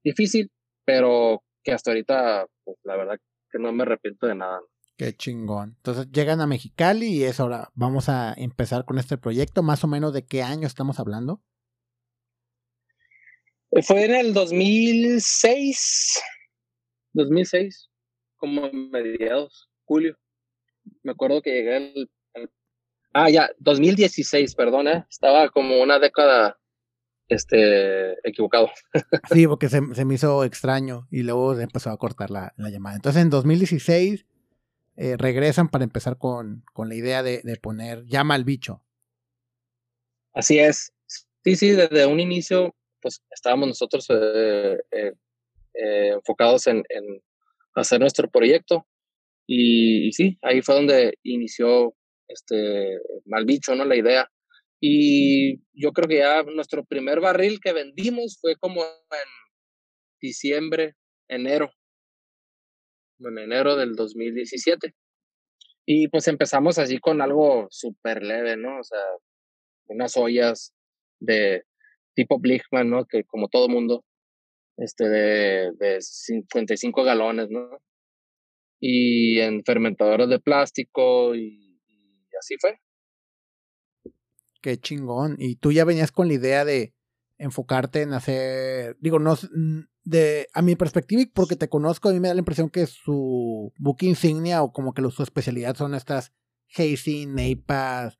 B: difícil, pero que hasta ahorita, pues la verdad que no me arrepiento de nada.
A: Qué chingón. Entonces llegan a Mexicali y es ahora, vamos a empezar con este proyecto. Más o menos de qué año estamos hablando.
B: Eh, fue en el 2006, 2006, como mediados, julio. Me acuerdo que llegué el, ah, ya, 2016, perdón, ¿eh? estaba como una década este, equivocado.
A: Sí, porque se, se, me hizo extraño y luego empezó a cortar la, la llamada. Entonces en 2016 eh, regresan para empezar con, con la idea de, de, poner llama al bicho.
B: Así es. Sí, sí, desde un inicio pues estábamos nosotros eh, eh enfocados en, en, hacer nuestro proyecto y, sí, ahí fue donde inició este mal bicho, ¿no? La idea y yo creo que ya nuestro primer barril que vendimos fue como en diciembre, enero, en enero del 2017. Y pues empezamos así con algo súper leve, ¿no? O sea, unas ollas de tipo Blichmann, ¿no? Que como todo mundo, este, de, de 55 galones, ¿no? Y en fermentadores de plástico y así fue.
A: Qué chingón. Y tú ya venías con la idea de enfocarte en hacer, digo, no, de, a mi perspectiva y porque te conozco, a mí me da la impresión que su book insignia o como que su especialidad son estas hazy, neipas,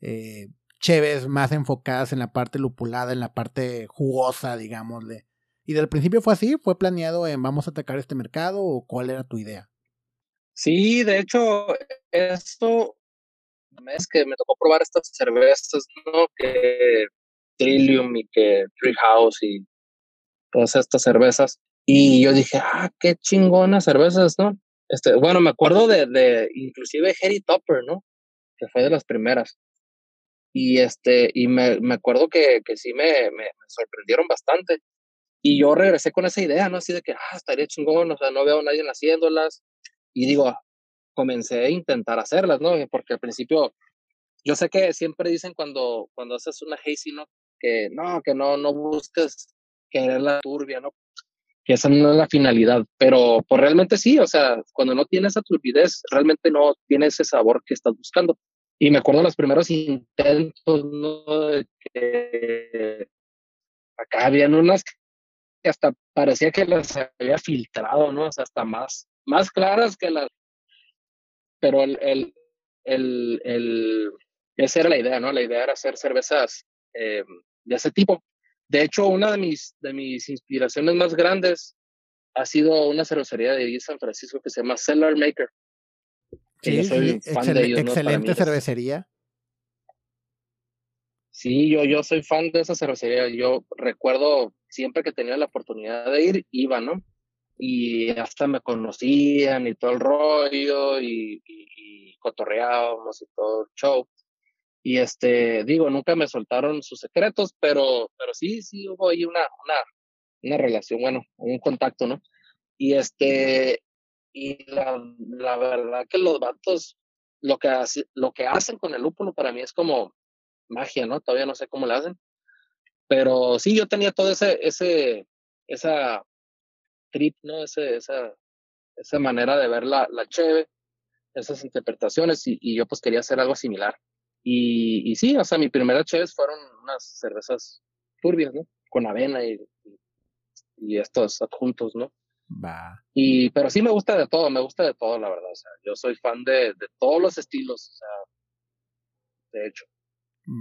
A: eh, cheves más enfocadas en la parte lupulada, en la parte jugosa, digámosle. ¿Y del principio fue así? ¿Fue planeado en vamos a atacar este mercado o cuál era tu idea?
B: Sí, de hecho, esto es que me tocó probar estas cervezas, ¿no? Que Trillium y que Treehouse y todas estas cervezas. Y yo dije, ah, qué chingonas cervezas, ¿no? Este, bueno, me acuerdo de, de inclusive Harry Topper, ¿no? Que fue de las primeras. Y este, y me, me acuerdo que, que sí me, me, sorprendieron bastante. Y yo regresé con esa idea, ¿no? Así de que, ah, estaría chingón, o sea, no veo a nadie haciéndolas. Y digo, comencé a intentar hacerlas, ¿no? Porque al principio, yo sé que siempre dicen cuando, cuando haces una hazy, ¿no? Que no, que no, no busques la turbia, ¿no? Que esa no es la finalidad, pero pues realmente sí, o sea, cuando no tienes esa turbidez, realmente no tienes ese sabor que estás buscando. Y me acuerdo los primeros intentos, ¿no? De que acá habían unas que hasta parecía que las había filtrado, ¿no? O sea, hasta más, más claras que las pero el, el, el, el, esa era la idea, ¿no? La idea era hacer cervezas eh, de ese tipo. De hecho, una de mis, de mis inspiraciones más grandes ha sido una cervecería de San Francisco que se llama Cellar Maker.
A: Sí, yo soy fan de ellos, excelente cervecería.
B: Sí, yo, yo soy fan de esa cervecería. Yo recuerdo siempre que tenía la oportunidad de ir, iba, ¿no? Y hasta me conocían y todo el rollo y, y, cotorreábamos y todo el show. Y este, digo, nunca me soltaron sus secretos, pero, pero sí, sí hubo ahí una, una, una relación, bueno, un contacto, ¿no? Y este, y la, la verdad que los vatos, lo que, hace, lo que hacen con el lúpulo para mí es como magia, ¿no? Todavía no sé cómo lo hacen. Pero sí, yo tenía todo ese, ese, esa trip, ¿no? Ese, esa, esa manera de ver la, la cheve, esas interpretaciones, y, y, yo pues quería hacer algo similar. Y, y sí, o sea, mi primera cheve fueron unas cervezas turbias, ¿no? Con avena y, y estos adjuntos, ¿no?
A: Va.
B: Y, pero sí me gusta de todo, me gusta de todo, la verdad. O sea, yo soy fan de, de todos los estilos, o sea, de hecho.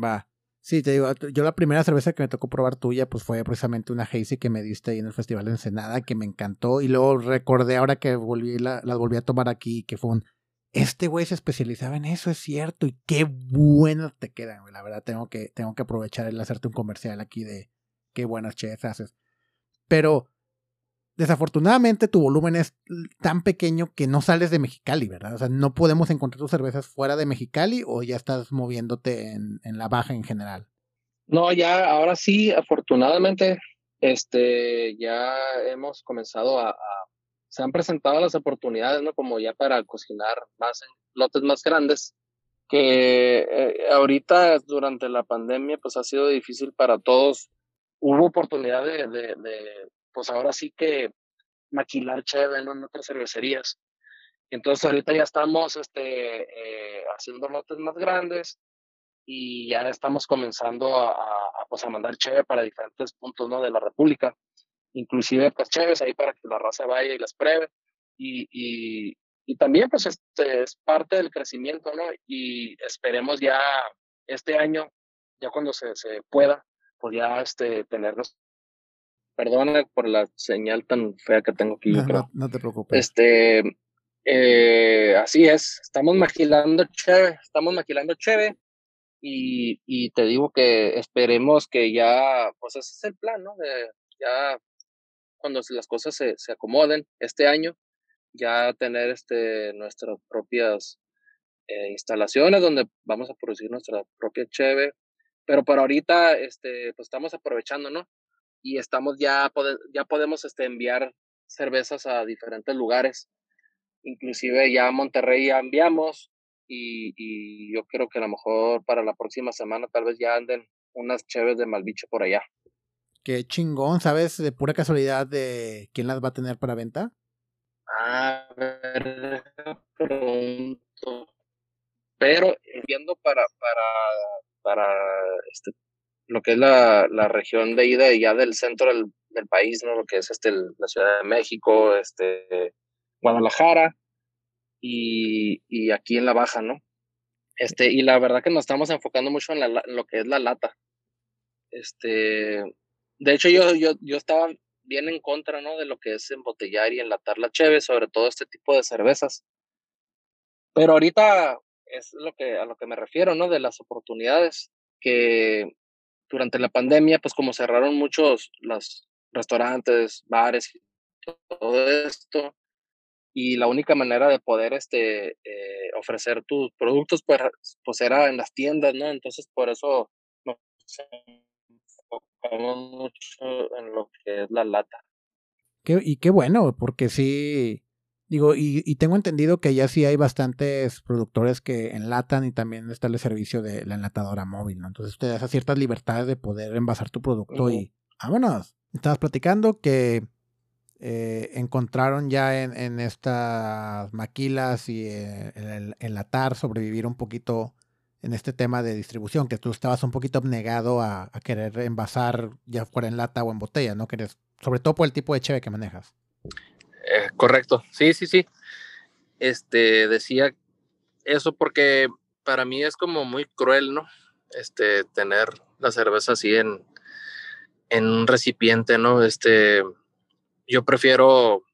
A: Va. Sí, te digo, yo la primera cerveza que me tocó probar tuya, pues fue precisamente una Hazy que me diste ahí en el Festival de Ensenada, que me encantó. Y luego recordé ahora que volví la, las volví a tomar aquí, que fue un. Este güey se especializaba en eso, es cierto. Y qué buenas te quedan, güey. La verdad, tengo que, tengo que aprovechar el hacerte un comercial aquí de qué buenas cheves haces. Pero desafortunadamente tu volumen es tan pequeño que no sales de Mexicali, ¿verdad? O sea, no podemos encontrar tus cervezas fuera de Mexicali o ya estás moviéndote en, la baja en general.
B: No, ya, ahora sí, afortunadamente, este, ya hemos comenzado a, se han presentado las oportunidades, ¿no? Como ya para cocinar más en lotes más grandes, que eh, ahorita durante la pandemia, pues ha sido difícil para todos. Hubo oportunidad de pues ahora sí que maquilar chévere en otras cervecerías. Entonces ahorita ya estamos este, eh, haciendo lotes más grandes y ya estamos comenzando a, pues a mandar chévere para diferentes puntos ¿no? de la República. Inclusive pues chéves ahí para que la raza vaya y las pruebe. Y, y, también pues este es parte del crecimiento, ¿no? Y esperemos ya este año, ya cuando se, se pueda, pues ya este, tenernos Perdona por la señal tan fea que tengo aquí.
A: No, no, te preocupes.
B: Este, eh, así es, estamos maquilando chévere, estamos maquilando chévere y, y te digo que esperemos que ya, pues ese es el plan, ¿no? De ya cuando las cosas se, se acomoden este año, ya tener este, nuestras propias eh, instalaciones donde vamos a producir nuestra propia cheve. Pero por ahorita, este, pues estamos aprovechando, ¿no? Y estamos ya, ya podemos este, enviar cervezas a diferentes lugares. Inclusive ya a Monterrey ya enviamos y, y, yo creo que a lo mejor para la próxima semana tal vez ya anden unas cheves de Malbicho por allá.
A: Qué chingón, ¿sabes de pura casualidad de quién las va a tener para venta?
B: A ver, pronto. pero viendo para, para, para este, lo que es la, la región de ida y ya del centro del, del país, ¿no? Lo que es este, la Ciudad de México, este, Guadalajara y, y aquí en la Baja, ¿no? Este, y la verdad que nos estamos enfocando mucho en, la, lo que es la lata. Este, de hecho, yo, yo, yo estaba bien en contra, ¿no? De lo que es embotellar y enlatar la cheve, sobre todo este tipo de cervezas. Pero ahorita es lo que, a lo que me refiero, ¿no? De las oportunidades que durante la pandemia, pues como cerraron muchos los restaurantes, bares todo esto, y la única manera de poder este, eh, ofrecer tus productos pues, pues era en las tiendas, ¿no? Entonces por eso nos enfocamos mucho en lo que es la lata.
A: y qué bueno, porque sí, digo, y, y, tengo entendido que ya sí hay bastantes productores que enlatan y también está el servicio de la enlatadora móvil, ¿no? Entonces usted da ciertas libertades de poder envasar tu producto y vámonos. Estabas platicando que eh, encontraron ya en, en, estas maquilas y eh, en el enlatar, sobrevivir un poquito en este tema de distribución, que tú estabas un poquito abnegado a, a, querer envasar ya fuera en lata o en botella, ¿no? Quieres, sobre todo por el tipo de cheve que manejas.
B: Eh, correcto, sí, sí, sí. Este, decía eso porque para mí es como muy cruel, ¿no? Este, tener la cerveza así en, en un recipiente, ¿no? Este, yo prefiero,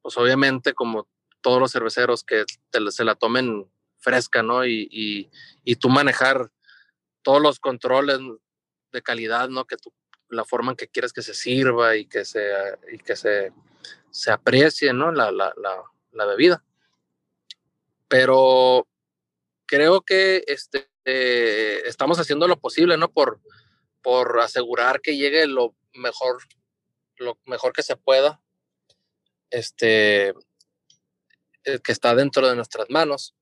B: pues obviamente como todos los cerveceros, que se la tomen fresca, ¿no? Y, y, y, tú manejar todos los controles de calidad, ¿no? Que la forma en que quieres que se sirva y que se, y que se, se aprecie, ¿no? La, la, la, bebida. Pero creo que este, eh, estamos haciendo lo posible, ¿no? Por, por asegurar que llegue lo mejor lo mejor que se pueda, este, eh, que está dentro de nuestras manos.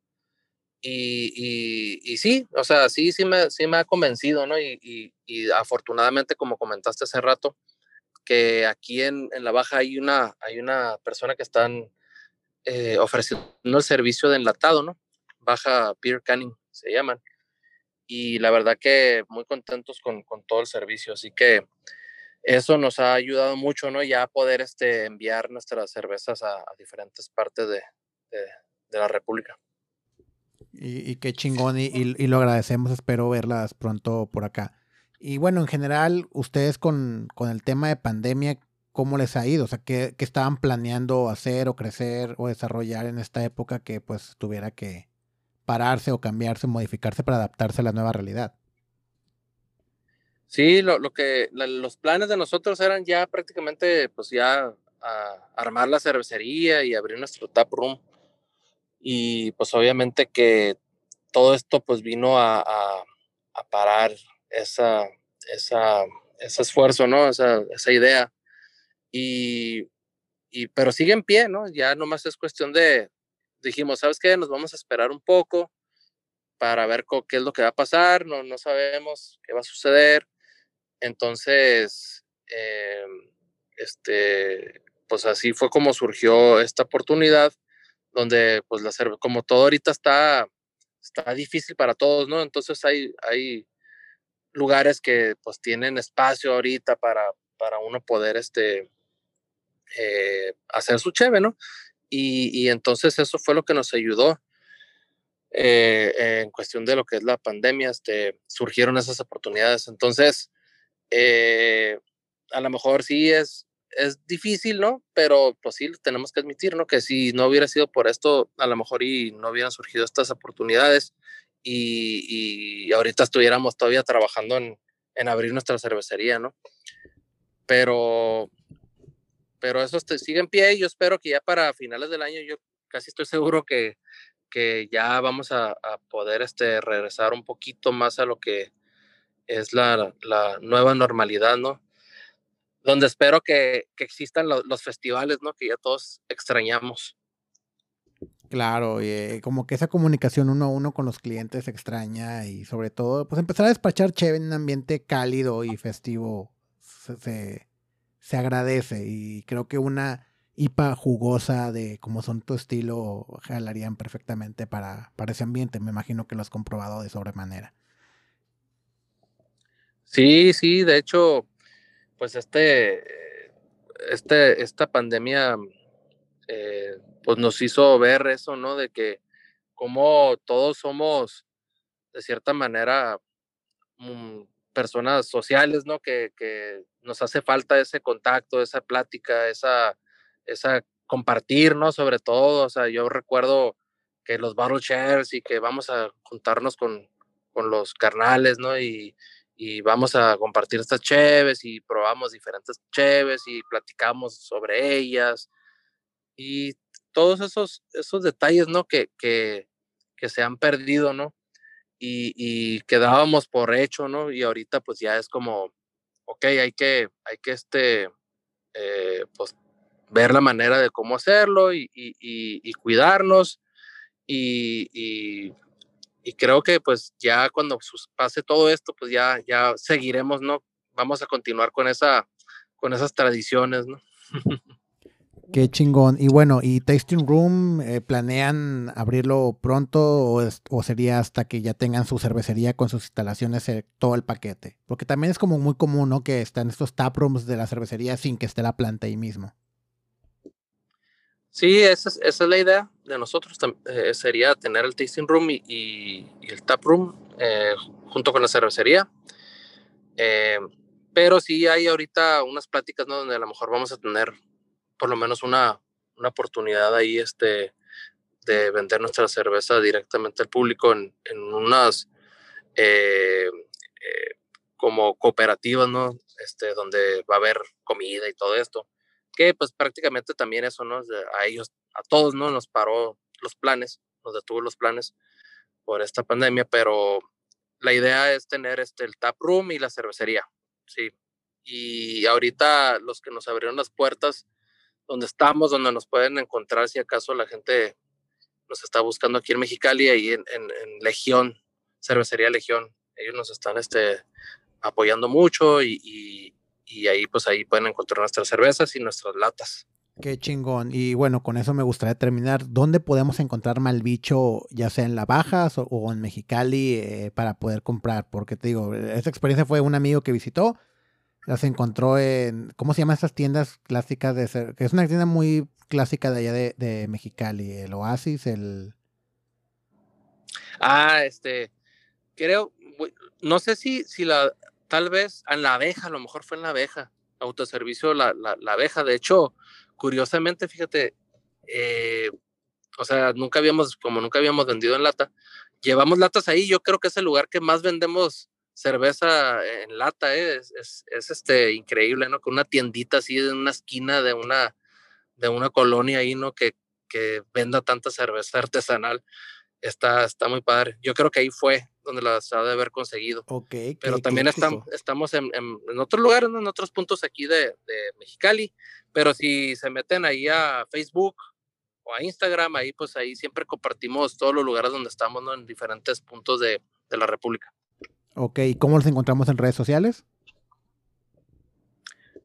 B: Y, y, sí, o sea, sí, sí me, sí me ha convencido, ¿no? Y, y afortunadamente, como comentaste hace rato, que aquí en, en, la Baja hay una, hay una persona que están eh, ofreciendo el servicio de enlatado, ¿no? Baja Beer Canning se llaman. Y la verdad que muy contentos con, con todo el servicio. Así que eso nos ha ayudado mucho, ¿no? Ya poder este, enviar nuestras cervezas a, diferentes partes de, de, la República.
A: Y, qué chingón, y, lo agradecemos, espero verlas pronto por acá. Y bueno, en general, ustedes con, con el tema de pandemia, ¿cómo les ha ido? O sea, ¿qué, ¿qué, estaban planeando hacer o crecer o desarrollar en esta época que pues tuviera que pararse o cambiarse, modificarse para adaptarse a la nueva realidad?
B: Sí, lo, lo que los planes de nosotros eran ya prácticamente, pues ya a, armar la cervecería y abrir nuestro tap room. Y pues obviamente que todo esto pues vino a, parar esa, esa, ese esfuerzo, ¿no? Esa, esa idea. Y, y, pero sigue en pie, ¿no? Ya nomás es cuestión de, dijimos, ¿sabes qué? Nos vamos a esperar un poco para ver qué es lo que va a pasar, no, no sabemos qué va a suceder entonces, eh, este, pues así fue como surgió esta oportunidad, donde pues la como todo ahorita está, está difícil para todos, ¿no? Entonces hay, hay lugares que pues tienen espacio ahorita para, para uno poder este, eh, hacer su cheve, ¿no? Y, y, entonces eso fue lo que nos ayudó. Eh, en cuestión de lo que es la pandemia, este, surgieron esas oportunidades. Entonces, eh, a lo mejor sí es, es difícil, ¿no? Pero pues sí, tenemos que admitir, ¿no? Que si no hubiera sido por esto, a lo mejor y no hubieran surgido estas oportunidades y, y ahorita estuviéramos todavía trabajando en, en, abrir nuestra cervecería, ¿no? Pero, pero eso sigue en pie y yo espero que ya para finales del año, yo casi estoy seguro que, que ya vamos a, a poder este, regresar un poquito más a lo que es la, la nueva normalidad, ¿no? Donde espero que, que existan lo, los festivales, ¿no? Que ya todos extrañamos.
A: Claro, y como que esa comunicación uno a uno con los clientes extraña y sobre todo, pues empezar a despachar chévere en un ambiente cálido y festivo se, se, se agradece y creo que una IPA jugosa de como son tu estilo, jalarían perfectamente para, para ese ambiente. Me imagino que lo has comprobado de sobremanera.
B: Sí, sí, de hecho, pues este, este, esta pandemia eh, pues nos hizo ver eso, ¿no? De que como todos somos, de cierta manera, mm, personas sociales, ¿no? Que, que, nos hace falta ese contacto, esa plática, esa, esa compartir, ¿no? Sobre todo, o sea, yo recuerdo que los battle y que vamos a juntarnos con, con los carnales, ¿no? Y, y vamos a compartir estas cheves y probamos diferentes cheves y platicamos sobre ellas y todos esos, esos detalles, ¿no? Que, que, que se han perdido, ¿no? Y, y quedábamos por hecho, ¿no? Y ahorita pues ya es como, ok, hay que, hay que este, eh, pues ver la manera de cómo hacerlo y, y, y cuidarnos y, y creo que pues ya cuando pase todo esto, pues ya, ya seguiremos, ¿no? Vamos a continuar con, esa, con esas tradiciones, ¿no?
A: Qué chingón. Y bueno, ¿y Tasting Room eh, planean abrirlo pronto o, sería hasta que ya tengan su cervecería con sus instalaciones, eh, todo el paquete? Porque también es como muy común, ¿no? Que están estos tap rooms de la cervecería sin que esté la planta ahí mismo.
B: Sí, esa es, la idea de nosotros. Eh, sería tener el tasting room y, el tap room eh, junto con la cervecería. Eh, pero sí hay ahorita unas pláticas ¿no? donde a lo mejor vamos a tener por lo menos una, una oportunidad ahí este, de vender nuestra cerveza directamente al público en, en unas como cooperativas, ¿no? Este, donde va a haber comida y todo esto que pues prácticamente también eso, ¿no? A ellos, a todos, ¿no? Nos paró los planes, nos detuvo los planes por esta pandemia, pero la idea es tener este, el tap room y la cervecería, sí. Y ahorita los que nos abrieron las puertas, donde estamos, donde nos pueden encontrar si acaso la gente nos está buscando aquí en Mexicali, ahí en, Legión, Cervecería Legión. Ellos nos están este, apoyando mucho y, y ahí pues ahí pueden encontrar nuestras cervezas y nuestras latas.
A: Qué chingón. Y bueno, con eso me gustaría terminar. ¿Dónde podemos encontrar Malbicho, ya sea en La Bajas o, en Mexicali, eh, para poder comprar? Porque te digo, esa experiencia fue un amigo que visitó, las encontró en, ¿cómo se llaman estas tiendas clásicas de ser? Que es una tienda muy clásica de allá de, de Mexicali, el Oasis, el...
B: Ah, este, creo, no sé si, si la, tal vez en la abeja, a lo mejor fue en la abeja, autoservicio la, la, abeja. De hecho, curiosamente, fíjate, eh, o sea, nunca habíamos, como nunca habíamos vendido en lata, llevamos latas ahí. Yo creo que es el lugar que más vendemos cerveza en lata, ¿eh? es, es, es, este increíble, ¿no? Con una tiendita así en una esquina de una, de una colonia ahí, ¿no? Que, que venda tanta cerveza artesanal está, está muy padre. Yo creo que ahí fue donde las ha de haber conseguido.
A: Ok.
B: Pero también estamos, estamos en, en, otros lugares, en otros puntos aquí de, de, Mexicali. Pero si se meten ahí a Facebook o a Instagram, ahí pues ahí siempre compartimos todos los lugares donde estamos, ¿no? En diferentes puntos de, de la República.
A: Ok, ¿y cómo los encontramos en redes sociales?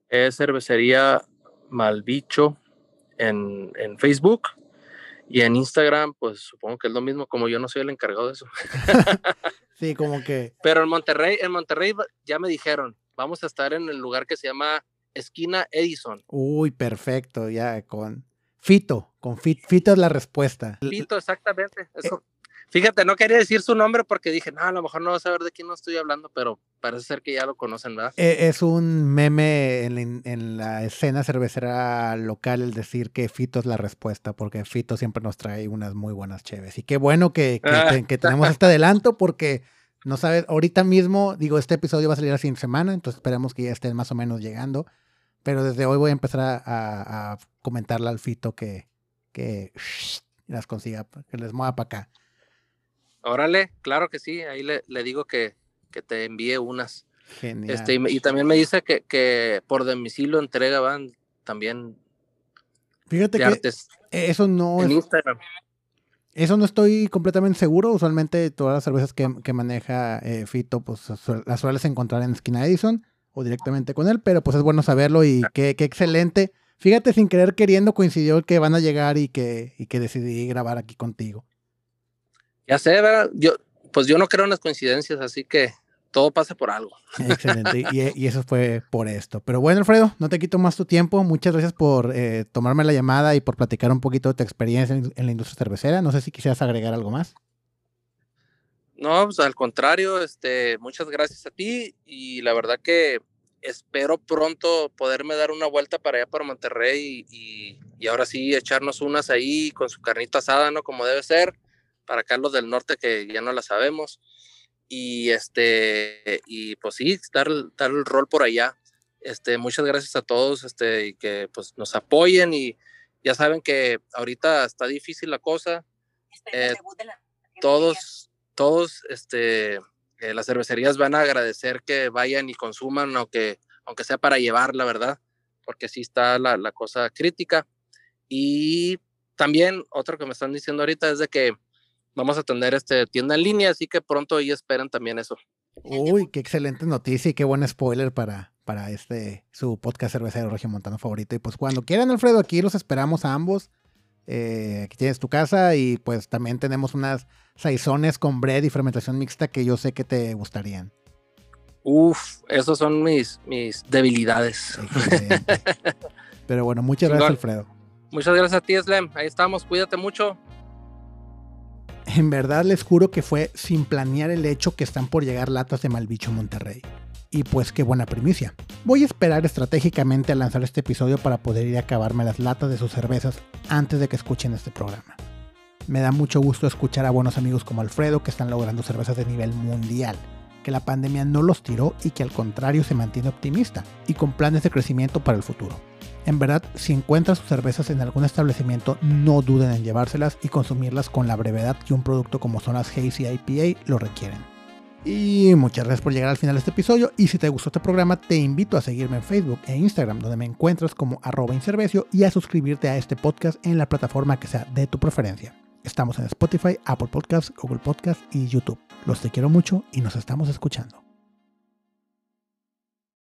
B: Es cervecería Malbicho en, en Facebook y en Instagram, pues supongo que es lo mismo, como yo no soy el encargado de eso.
A: sí, como que.
B: Pero en Monterrey, en Monterrey ya me dijeron, vamos a estar en el lugar que se llama Esquina Edison.
A: Uy, perfecto, ya con Fito, con Fito, Fito es la respuesta.
B: Fito, exactamente. Eso, Fíjate, no quería decir su nombre porque dije, no, a lo mejor no vas a saber de quién no estoy hablando, pero parece ser que ya lo conocen, ¿verdad?
A: E, es un meme en, la escena cervecera local el decir que Fito es la respuesta, porque Fito siempre nos trae unas muy buenas cheves. Y qué bueno que, que, tenemos este adelanto porque, no sabes, ahorita mismo, digo, este episodio va a salir así en semana, entonces esperemos que ya estén más o menos llegando. Pero desde hoy voy a empezar a, a comentarle al Fito que, que las consiga, que les mueva para acá.
B: Órale, claro que sí, ahí le, le digo que, que, te envíe unas. Genial. Este, y, y, también me dice que, que por domicilio entrega van también.
A: Fíjate que artes eso no
B: en es, Instagram.
A: Eso no estoy completamente seguro. Usualmente todas las cervezas que, que maneja eh, Fito, pues las sueles encontrar en Esquina Edison o directamente con él, pero pues es bueno saberlo y qué, qué excelente Fíjate, sin querer queriendo coincidió que van a llegar y que, y que decidí grabar aquí contigo.
B: Ya sé, ¿verdad? Yo, pues yo no creo en las coincidencias, así que todo pasa por algo.
A: Excelente, y, eso fue por esto. Pero bueno, Alfredo, no te quito más tu tiempo. Muchas gracias por eh, tomarme la llamada y por platicar un poquito de tu experiencia en, en, la industria cervecera. No sé si quisieras agregar algo más.
B: No, pues al contrario, este, muchas gracias a ti y la verdad que espero pronto poderme dar una vuelta para allá para Monterrey y, y, ahora sí echarnos unas ahí con su carnita asada, ¿no? Como debe ser, para Carlos del Norte que ya no la sabemos. Y este, y pues sí, dar, dar el rol por allá. Este, muchas gracias a todos, este, y que pues nos apoyen y ya saben que ahorita está difícil la cosa. Eh, todos, todos, este, eh, las cervecerías van a agradecer que vayan y consuman, aunque, aunque sea para llevar, la verdad, porque sí está la, la cosa crítica. Y también otro que me están diciendo ahorita es de que vamos a tener este tienda en línea, así que pronto ahí esperan también eso.
A: Uy, qué excelente noticia y qué buen spoiler para, para este su podcast cervecero Montano favorito. Y pues cuando quieran, Alfredo, aquí los esperamos a ambos. Eh, aquí tienes tu casa y pues también tenemos unas saizones con bread y fermentación mixta que yo sé que te gustarían.
B: Uf, esos son mis, mis debilidades.
A: Pero bueno, muchas gracias, Alfredo.
B: Muchas gracias a ti, Slem. Ahí estamos, cuídate mucho.
A: En verdad les juro que fue sin planear el hecho que están por llegar latas de Malbicho Monterrey. Y pues qué buena primicia. Voy a esperar estratégicamente a lanzar este episodio para poder ir a acabarme las latas de sus cervezas antes de que escuchen este programa. Me da mucho gusto escuchar a buenos amigos como Alfredo que están logrando cervezas de nivel mundial, que la pandemia no los tiró y que al contrario se mantiene optimista y con planes de crecimiento para el futuro. En verdad, si encuentras sus cervezas en algún establecimiento, no duden en llevárselas y consumirlas con la brevedad que un producto como son las Hazy IPA lo requieren. Y muchas gracias por llegar al final de este episodio y si te gustó este programa te invito a seguirme en Facebook e Instagram donde me encuentras como arroba y a suscribirte a este podcast en la plataforma que sea de tu preferencia. Estamos en Spotify, Apple Podcasts, Google Podcasts y YouTube. Los te quiero mucho y nos estamos escuchando.